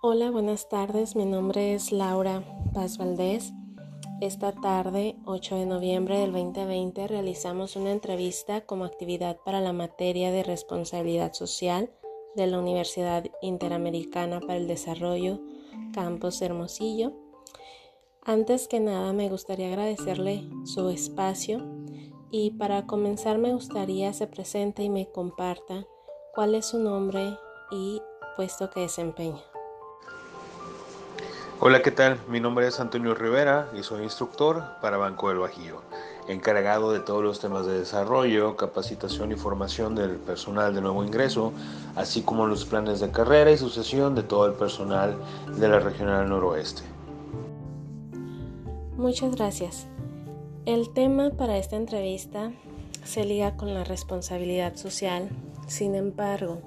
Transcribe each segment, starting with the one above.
Hola, buenas tardes. Mi nombre es Laura Paz Valdés. Esta tarde, 8 de noviembre del 2020, realizamos una entrevista como actividad para la materia de responsabilidad social de la Universidad Interamericana para el Desarrollo, Campus Hermosillo. Antes que nada, me gustaría agradecerle su espacio y para comenzar me gustaría se presente y me comparta cuál es su nombre y puesto que desempeña. Hola, ¿qué tal? Mi nombre es Antonio Rivera y soy instructor para Banco del Bajío, encargado de todos los temas de desarrollo, capacitación y formación del personal de nuevo ingreso, así como los planes de carrera y sucesión de todo el personal de la Regional Noroeste. Muchas gracias. El tema para esta entrevista se liga con la responsabilidad social, sin embargo,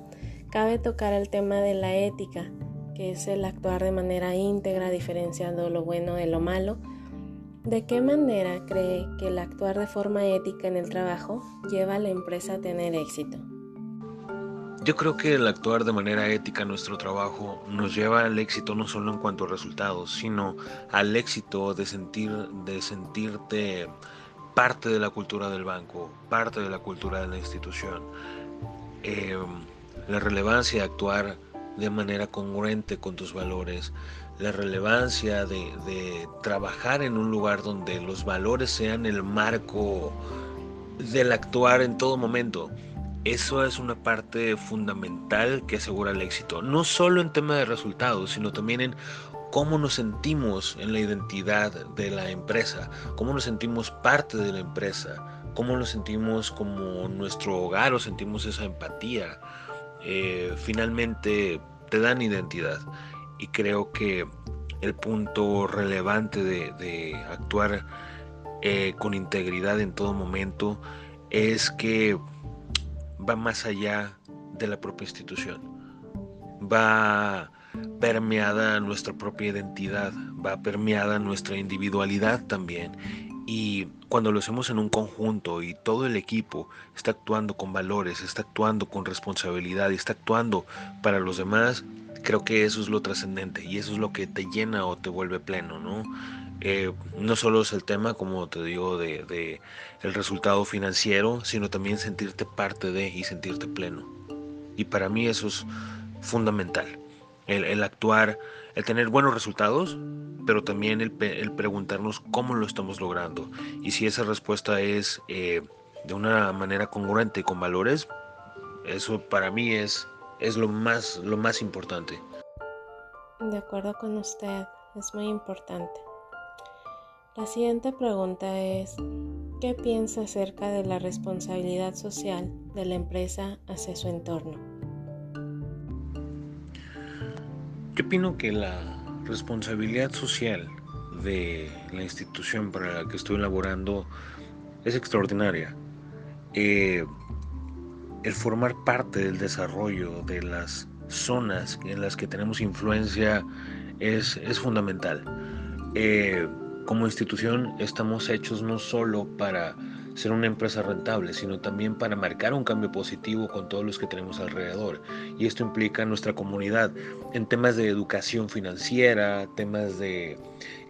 cabe tocar el tema de la ética es el actuar de manera íntegra, diferenciando lo bueno de lo malo. ¿De qué manera cree que el actuar de forma ética en el trabajo lleva a la empresa a tener éxito? Yo creo que el actuar de manera ética en nuestro trabajo nos lleva al éxito no solo en cuanto a resultados, sino al éxito de sentir de sentirte parte de la cultura del banco, parte de la cultura de la institución. Eh, la relevancia de actuar de manera congruente con tus valores, la relevancia de, trabajar en un lugar donde los valores sean el marco del actuar en todo momento. Eso es una parte fundamental que asegura el éxito, no solo en tema de resultados, sino también en cómo nos sentimos en la identidad de la empresa, cómo nos sentimos parte de la empresa, cómo nos sentimos como nuestro hogar o sentimos esa empatía. Eh, finalmente te dan identidad. Y creo que el punto relevante de, actuar eh, con integridad en todo momento es que va más allá de la propia institución. Va permeada nuestra propia identidad, va permeada nuestra individualidad también. Y cuando lo hacemos en un conjunto y todo el equipo está actuando con valores, está actuando con responsabilidad está actuando para los demás, creo que eso es lo trascendente y eso es lo que te llena o te vuelve pleno, ¿no? Eh, no solo es el tema, como te digo, de, el resultado financiero, sino también sentirte parte de y sentirte pleno. Y para mí eso es fundamental. El, actuar, el tener buenos resultados, pero también el, preguntarnos cómo lo estamos logrando. Y si esa respuesta es eh, de una manera congruente con valores, eso para mí es, es lo, más, lo más importante. De acuerdo con usted, es muy importante. La siguiente pregunta es, ¿qué piensa acerca de la responsabilidad social de la empresa hacia su entorno? Yo opino que la responsabilidad social de la institución para la que estoy laborando es extraordinaria. Eh, el formar parte del desarrollo de las zonas en las que tenemos influencia es, fundamental. Eh, como institución estamos hechos no solo para ser una empresa rentable, sino también para marcar un cambio positivo con todos los que tenemos alrededor. Y esto implica nuestra comunidad en temas de educación financiera, temas de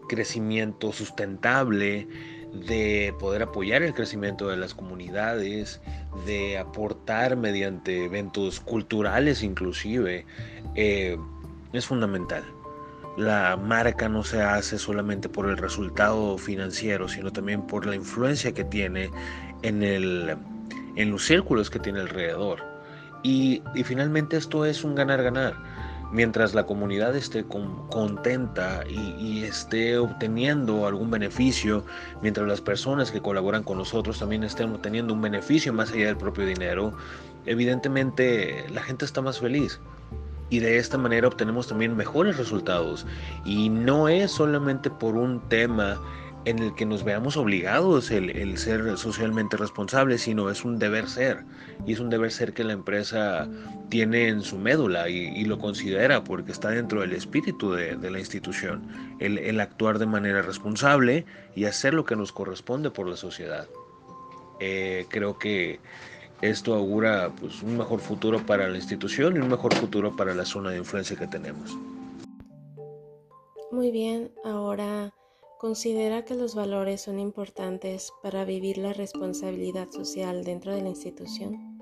crecimiento sustentable, de poder apoyar el crecimiento de las comunidades, de aportar mediante eventos culturales inclusive, eh, es fundamental la marca no se hace solamente por el resultado financiero, sino también por la influencia que tiene en, el, en los círculos que tiene alrededor. Y, finalmente esto es un ganar-ganar. Mientras la comunidad esté contenta y, y, esté obteniendo algún beneficio, mientras las personas que colaboran con nosotros también estén obteniendo un beneficio más allá del propio dinero, evidentemente la gente está más feliz y de esta manera obtenemos también mejores resultados. Y no es solamente por un tema en el que nos veamos obligados el, ser socialmente responsables, sino es un deber ser. Y es un deber ser que la empresa tiene en su médula y, lo considera porque está dentro del espíritu de, la institución. El, actuar de manera responsable y hacer lo que nos corresponde por la sociedad. Eh, creo que esto augura pues, un mejor futuro para la institución y un mejor futuro para la zona de influencia que tenemos. Muy bien, ahora considera que los valores son importantes para vivir la responsabilidad social dentro de la institución.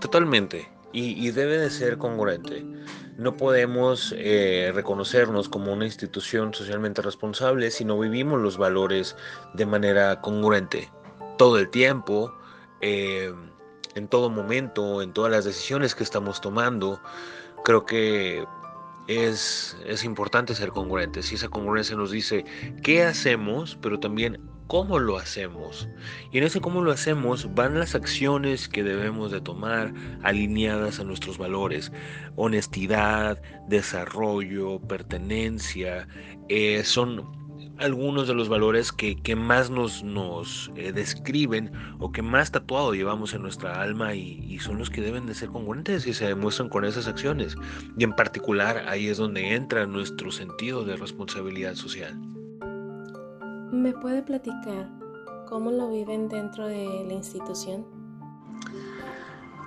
Totalmente, y, debe de ser congruente. No podemos eh, reconocernos como una institución socialmente responsable si no vivimos los valores de manera congruente todo el tiempo, eh, en todo momento, en todas las decisiones que estamos tomando. Creo que es, es importante ser congruentes y esa congruencia nos dice qué hacemos, pero también cómo lo hacemos. Y en ese cómo lo hacemos van las acciones que debemos de tomar alineadas a nuestros valores. Honestidad, desarrollo, pertenencia, eh, son algunos de los valores que, más nos, nos eh, describen o que más tatuado llevamos en nuestra alma y, son los que deben de ser congruentes y se demuestran con esas acciones. Y en particular ahí es donde entra nuestro sentido de responsabilidad social. ¿Me puede platicar cómo lo viven dentro de la institución?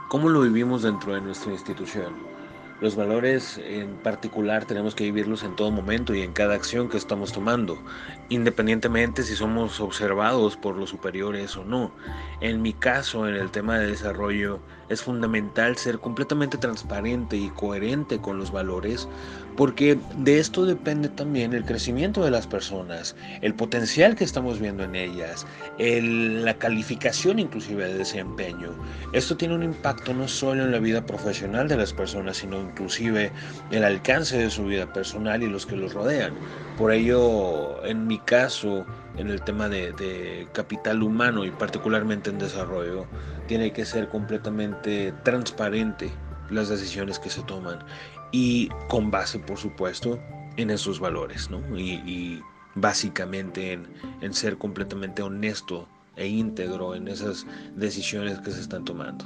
¿Cómo lo vivimos dentro de nuestra institución? Los valores en particular tenemos que vivirlos en todo momento y en cada acción que estamos tomando, independientemente si somos observados por los superiores o no. En mi caso, en el tema de desarrollo, es fundamental ser completamente transparente y coherente con los valores, porque de esto depende también el crecimiento de las personas, el potencial que estamos viendo en ellas, la calificación inclusive de desempeño. Esto tiene un impacto no solo en la vida profesional de las personas, sino inclusive el alcance de su vida personal y los que los rodean. Por ello, en mi caso, en el tema de, capital humano y particularmente en desarrollo, tiene que ser completamente transparente las decisiones que se toman y con base, por supuesto, en esos valores, ¿no? Y, básicamente en, en ser completamente honesto e íntegro en esas decisiones que se están tomando.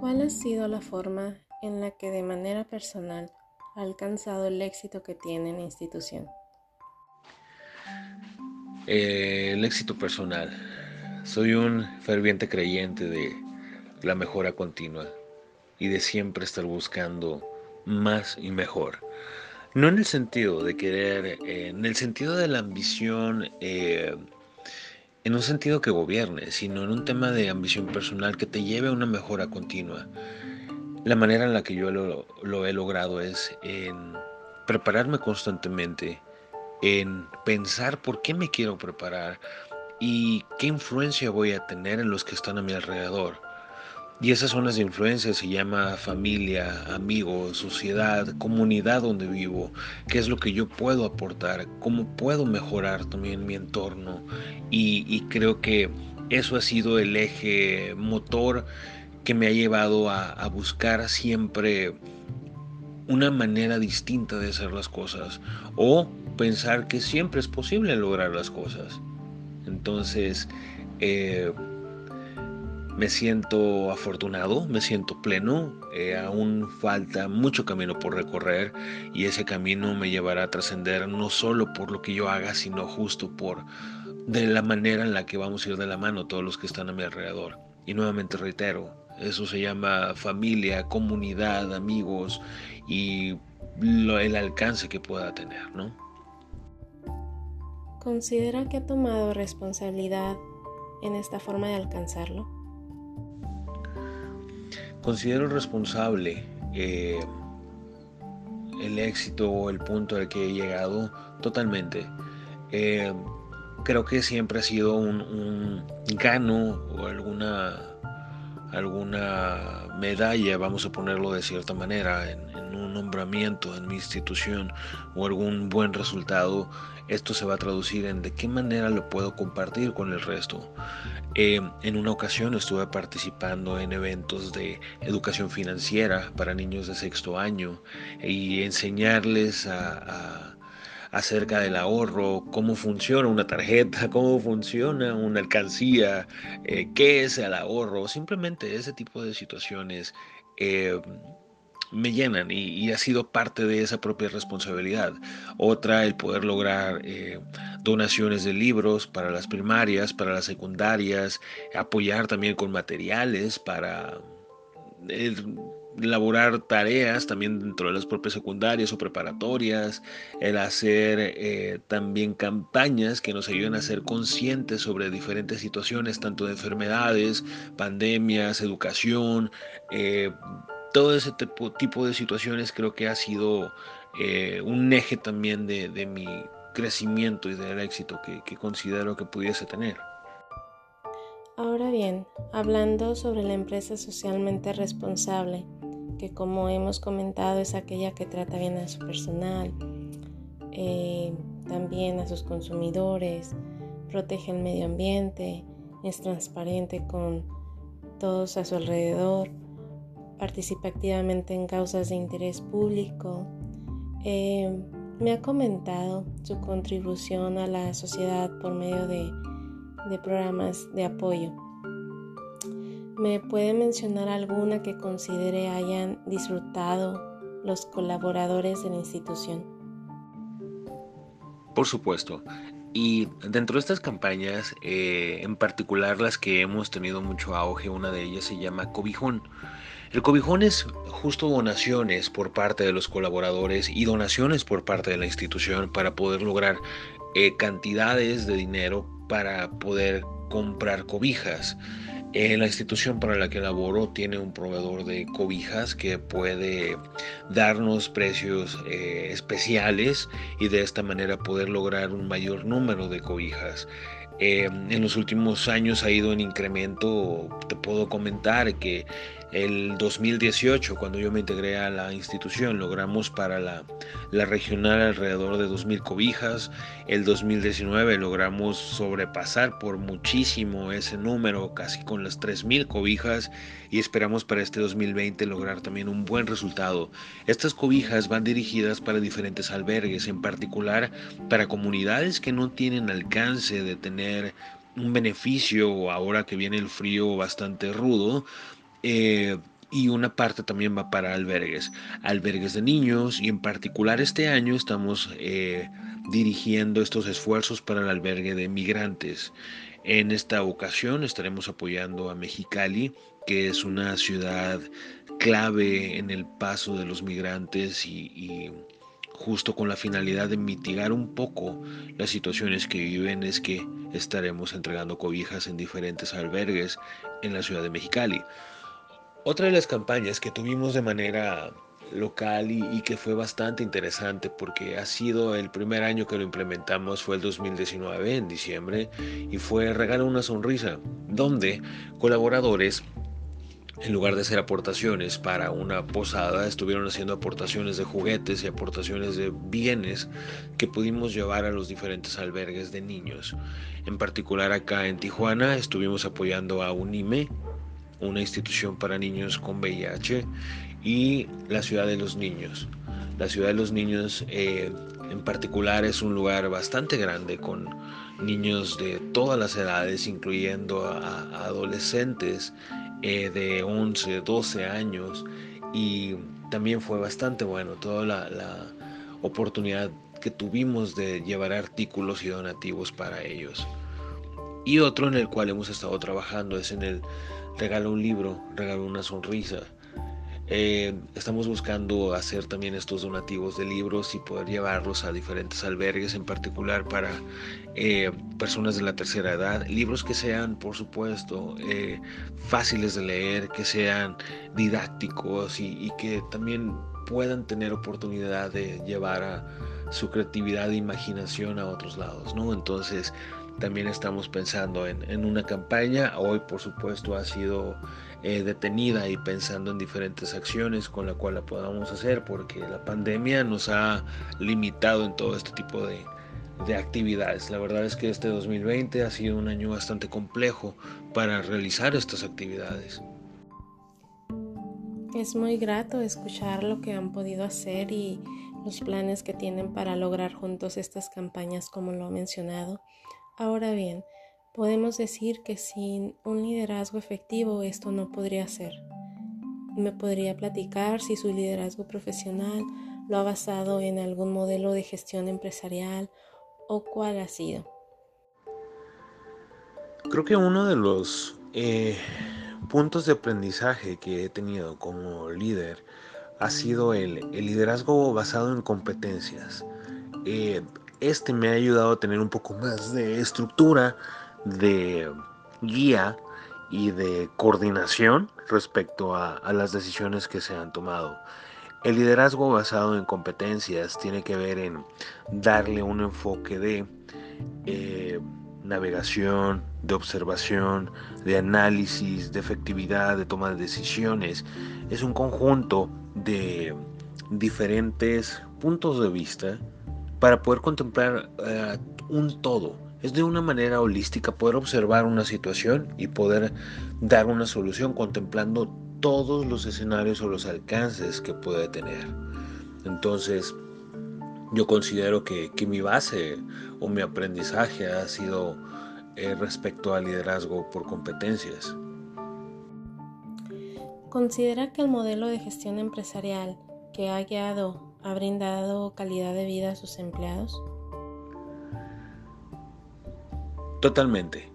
¿Cuál ha sido la forma en la que de manera personal ha alcanzado el éxito que tiene en la institución? Eh, el éxito personal. Soy un ferviente creyente de la mejora continua y de siempre estar buscando más y mejor. No en el sentido de querer, eh, en el sentido de la ambición, eh, en un sentido que gobierne, sino en un tema de ambición personal que te lleve a una mejora continua. La manera en la que yo lo he logrado es en prepararme constantemente, en pensar por qué me quiero preparar y qué influencia voy a tener en los que están a mi alrededor. Y esas son las influencias, se llama familia, amigos, sociedad, comunidad donde vivo, qué es lo que yo puedo aportar, cómo puedo mejorar también mi entorno. Y, creo que eso ha sido el eje motor que me ha llevado a, a buscar siempre una manera distinta de hacer las cosas o pensar que siempre es posible lograr las cosas. Entonces, eh, me siento afortunado, me siento pleno, eh, aún falta mucho camino por recorrer y ese camino me llevará a trascender no solo por lo que yo haga, sino justo por de la manera en la que vamos a ir de la mano todos los que están a mi alrededor. Y nuevamente reitero, eso se llama familia, comunidad, amigos y el alcance que pueda tener, ¿no? ¿Considera que ha tomado responsabilidad en esta forma de alcanzarlo? Considero responsable eh, el éxito o el punto al que he llegado totalmente. Eh, creo que siempre ha sido un, gano o alguna alguna medalla, vamos a ponerlo de cierta manera, en, un nombramiento en mi institución o algún buen resultado, esto se va a traducir en de qué manera lo puedo compartir con el resto. Eh, en una ocasión estuve participando en eventos de educación financiera para niños de sexto año y enseñarles a, acerca del ahorro, cómo funciona una tarjeta, cómo funciona una alcancía, eh, qué es el ahorro, simplemente ese tipo de situaciones. Eh, me llenan y, ha sido parte de esa propia responsabilidad. Otra, el poder lograr eh, donaciones de libros para las primarias, para las secundarias, apoyar también con materiales para elaborar tareas también dentro de las propias secundarias o preparatorias, el hacer eh, también campañas que nos ayuden a ser conscientes sobre diferentes situaciones, tanto de enfermedades, pandemias, educación, eh, todo ese tipo, de situaciones creo que ha sido eh, un eje también de, mi crecimiento y del éxito que considero que pudiese tener. Ahora bien, hablando sobre la empresa socialmente responsable, que como hemos comentado es aquella que trata bien a su personal, eh, también a sus consumidores, protege el medio ambiente, es transparente con todos a su alrededor, participa activamente en causas de interés público. Eh, me ha comentado su contribución a la sociedad por medio de programas de apoyo. ¿Me puede mencionar alguna que considere hayan disfrutado los colaboradores de la institución? Por supuesto. Y dentro de estas campañas, eh, en particular las que hemos tenido mucho auge, una de ellas se llama Cobijón. El Cobijón es justo donaciones por parte de los colaboradores y donaciones por parte de la institución para poder lograr eh, cantidades de dinero para poder comprar cobijas. Eh, la institución para la que laboro tiene un proveedor de cobijas que puede darnos precios eh, especiales y de esta manera poder lograr un mayor número de cobijas. Eh, en los últimos años ha ido en incremento, te puedo comentar que el 2018, cuando yo me integré a la institución, logramos para la, regional alrededor de 2.000 cobijas. El 2019 logramos sobrepasar por muchísimo ese número, casi con las 3.000 cobijas. Y esperamos para este 2020 lograr también un buen resultado. Estas cobijas van dirigidas para diferentes albergues, en particular para comunidades que no tienen alcance de tener un beneficio ahora que viene el frío bastante rudo eh, y una parte también va para albergues, albergues de niños y en particular este año estamos eh, dirigiendo estos esfuerzos para el albergue de migrantes. En esta ocasión estaremos apoyando a Mexicali, que es una ciudad clave en el paso de los migrantes y justo con la finalidad de mitigar un poco las situaciones que viven es que estaremos entregando cobijas en diferentes albergues en la ciudad de Mexicali. Otra de las campañas que tuvimos de manera local y, que fue bastante interesante porque ha sido el primer año que lo implementamos fue el 2019 en diciembre y fue Regala una sonrisa donde colaboradores en lugar de hacer aportaciones para una posada, estuvieron haciendo aportaciones de juguetes y aportaciones de bienes que pudimos llevar a los diferentes albergues de niños. En particular acá en Tijuana estuvimos apoyando a UNIME, una institución para niños con VIH, y la Ciudad de los Niños. La Ciudad de los Niños eh, en particular es un lugar bastante grande con niños de todas las edades, incluyendo a, adolescentes eh, de 11, 12 años. Y también fue bastante bueno toda la, la oportunidad que tuvimos de llevar artículos y donativos para ellos. Y otro en el cual hemos estado trabajando es en el regalo un libro, regalo una sonrisa. Eh, estamos buscando hacer también estos donativos de libros y poder llevarlos a diferentes albergues, en particular para eh, personas de la tercera edad. Libros que sean, por supuesto, eh, fáciles de leer, que sean didácticos y, que también puedan tener oportunidad de llevar a su creatividad e imaginación a otros lados, ¿no? Entonces, también estamos pensando en, una campaña. Hoy, por supuesto, ha sido eh, detenida y pensando en diferentes acciones con la cual la podamos hacer, porque la pandemia nos ha limitado en todo este tipo de, de actividades. La verdad es que este 2020 ha sido un año bastante complejo para realizar estas actividades. Es muy grato escuchar lo que han podido hacer y los planes que tienen para lograr juntos estas campañas como lo ha mencionado. Ahora bien, podemos decir que sin un liderazgo efectivo esto no podría ser. Me podría platicar si su liderazgo profesional lo ha basado en algún modelo de gestión empresarial o cuál ha sido. Creo que uno de los eh, puntos de aprendizaje que he tenido como líder ha sido el, liderazgo basado en competencias. Eh, este me ha ayudado a tener un poco más de estructura, de guía y de coordinación respecto a, las decisiones que se han tomado. El liderazgo basado en competencias tiene que ver en darle un enfoque de eh, navegación, de observación, de análisis, de efectividad, de toma de decisiones. Es un conjunto de diferentes puntos de vista para poder contemplar eh, un todo es de una manera holística poder observar una situación y poder dar una solución contemplando todos los escenarios o los alcances que puede tener. Entonces, yo considero que, mi base o mi aprendizaje ha sido eh, respecto al liderazgo por competencias. ¿Considera que el modelo de gestión empresarial que ha guiado ha brindado calidad de vida a sus empleados? Totalmente,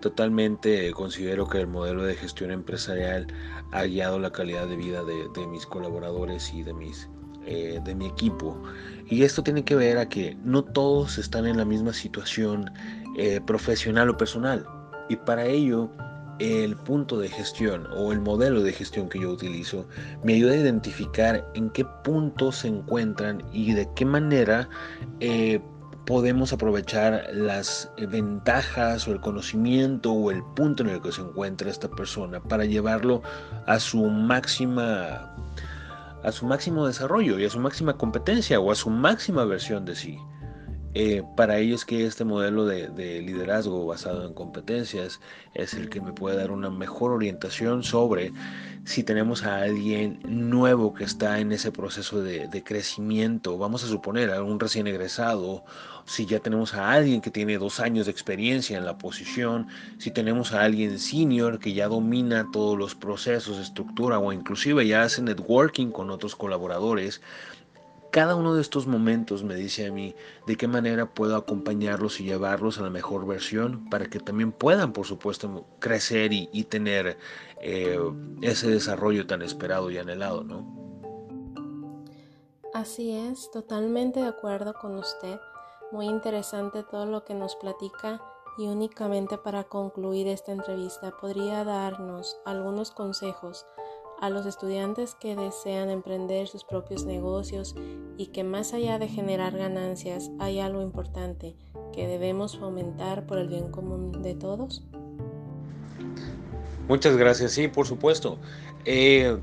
totalmente considero que el modelo de gestión empresarial ha guiado la calidad de vida de, mis colaboradores y de, mis, eh, de mi equipo. Y esto tiene que ver a que no todos están en la misma situación eh, profesional o personal. Y para ello, el punto de gestión o el modelo de gestión que yo utilizo me ayuda a identificar en qué punto se encuentran y de qué manera eh, podemos aprovechar las ventajas o el conocimiento o el punto en el que se encuentra esta persona para llevarlo a su máxima a su máximo desarrollo y a su máxima competencia o a su máxima versión de sí. Eh, para ellos que este modelo de, liderazgo basado en competencias es el que me puede dar una mejor orientación sobre si tenemos a alguien nuevo que está en ese proceso de, de crecimiento, vamos a suponer a un recién egresado, si ya tenemos a alguien que tiene dos años de experiencia en la posición, si tenemos a alguien senior que ya domina todos los procesos, estructura o inclusive ya hace networking con otros colaboradores, cada uno de estos momentos me dice a mí de qué manera puedo acompañarlos y llevarlos a la mejor versión para que también puedan, por supuesto, crecer y, tener eh, ese desarrollo tan esperado y anhelado, ¿no? Así es, totalmente de acuerdo con usted. Muy interesante todo lo que nos platica y únicamente para concluir esta entrevista podría darnos algunos consejos a los estudiantes que desean emprender sus propios negocios y que más allá de generar ganancias hay algo importante que debemos fomentar por el bien común de todos? Muchas gracias, sí, por supuesto. Eh,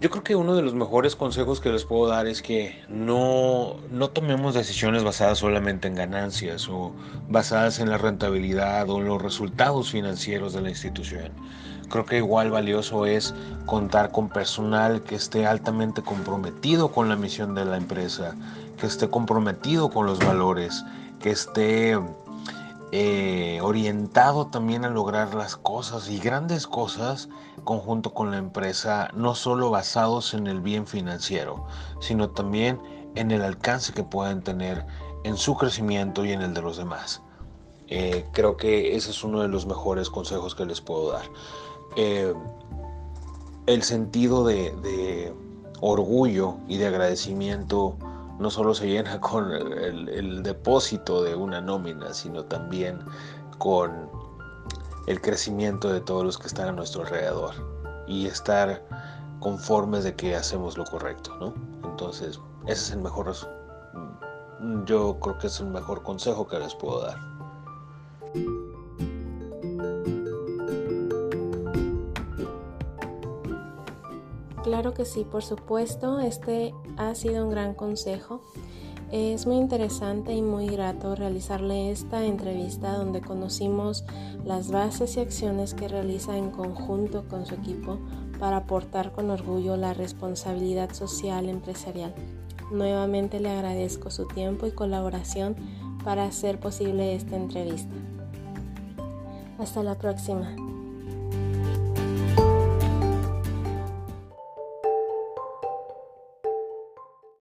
yo creo que uno de los mejores consejos que les puedo dar es que no, no tomemos decisiones basadas solamente en ganancias o basadas en la rentabilidad o en los resultados financieros de la institución Creo que igual valioso es contar con personal que esté altamente comprometido con la misión de la empresa, que esté comprometido con los valores, que esté eh, orientado también a lograr las cosas y grandes cosas conjunto con la empresa, no solo basados en el bien financiero, sino también en el alcance que pueden tener en su crecimiento y en el de los demás. Eh, creo que ese es uno de los mejores consejos que les puedo dar. Eh, el sentido de, orgullo y de agradecimiento no solo se llena con el, depósito de una nómina, sino también con el crecimiento de todos los que están a nuestro alrededor y estar conformes de que hacemos lo correcto, ¿no? Entonces, ese es el mejor, yo creo que es el mejor consejo que les puedo dar. Claro que sí, por supuesto, este ha sido un gran consejo. Es muy interesante y muy grato realizarle esta entrevista donde conocimos las bases y acciones que realiza en conjunto con su equipo para aportar con orgullo la responsabilidad social empresarial. Nuevamente le agradezco su tiempo y colaboración para hacer posible esta entrevista. Hasta la próxima.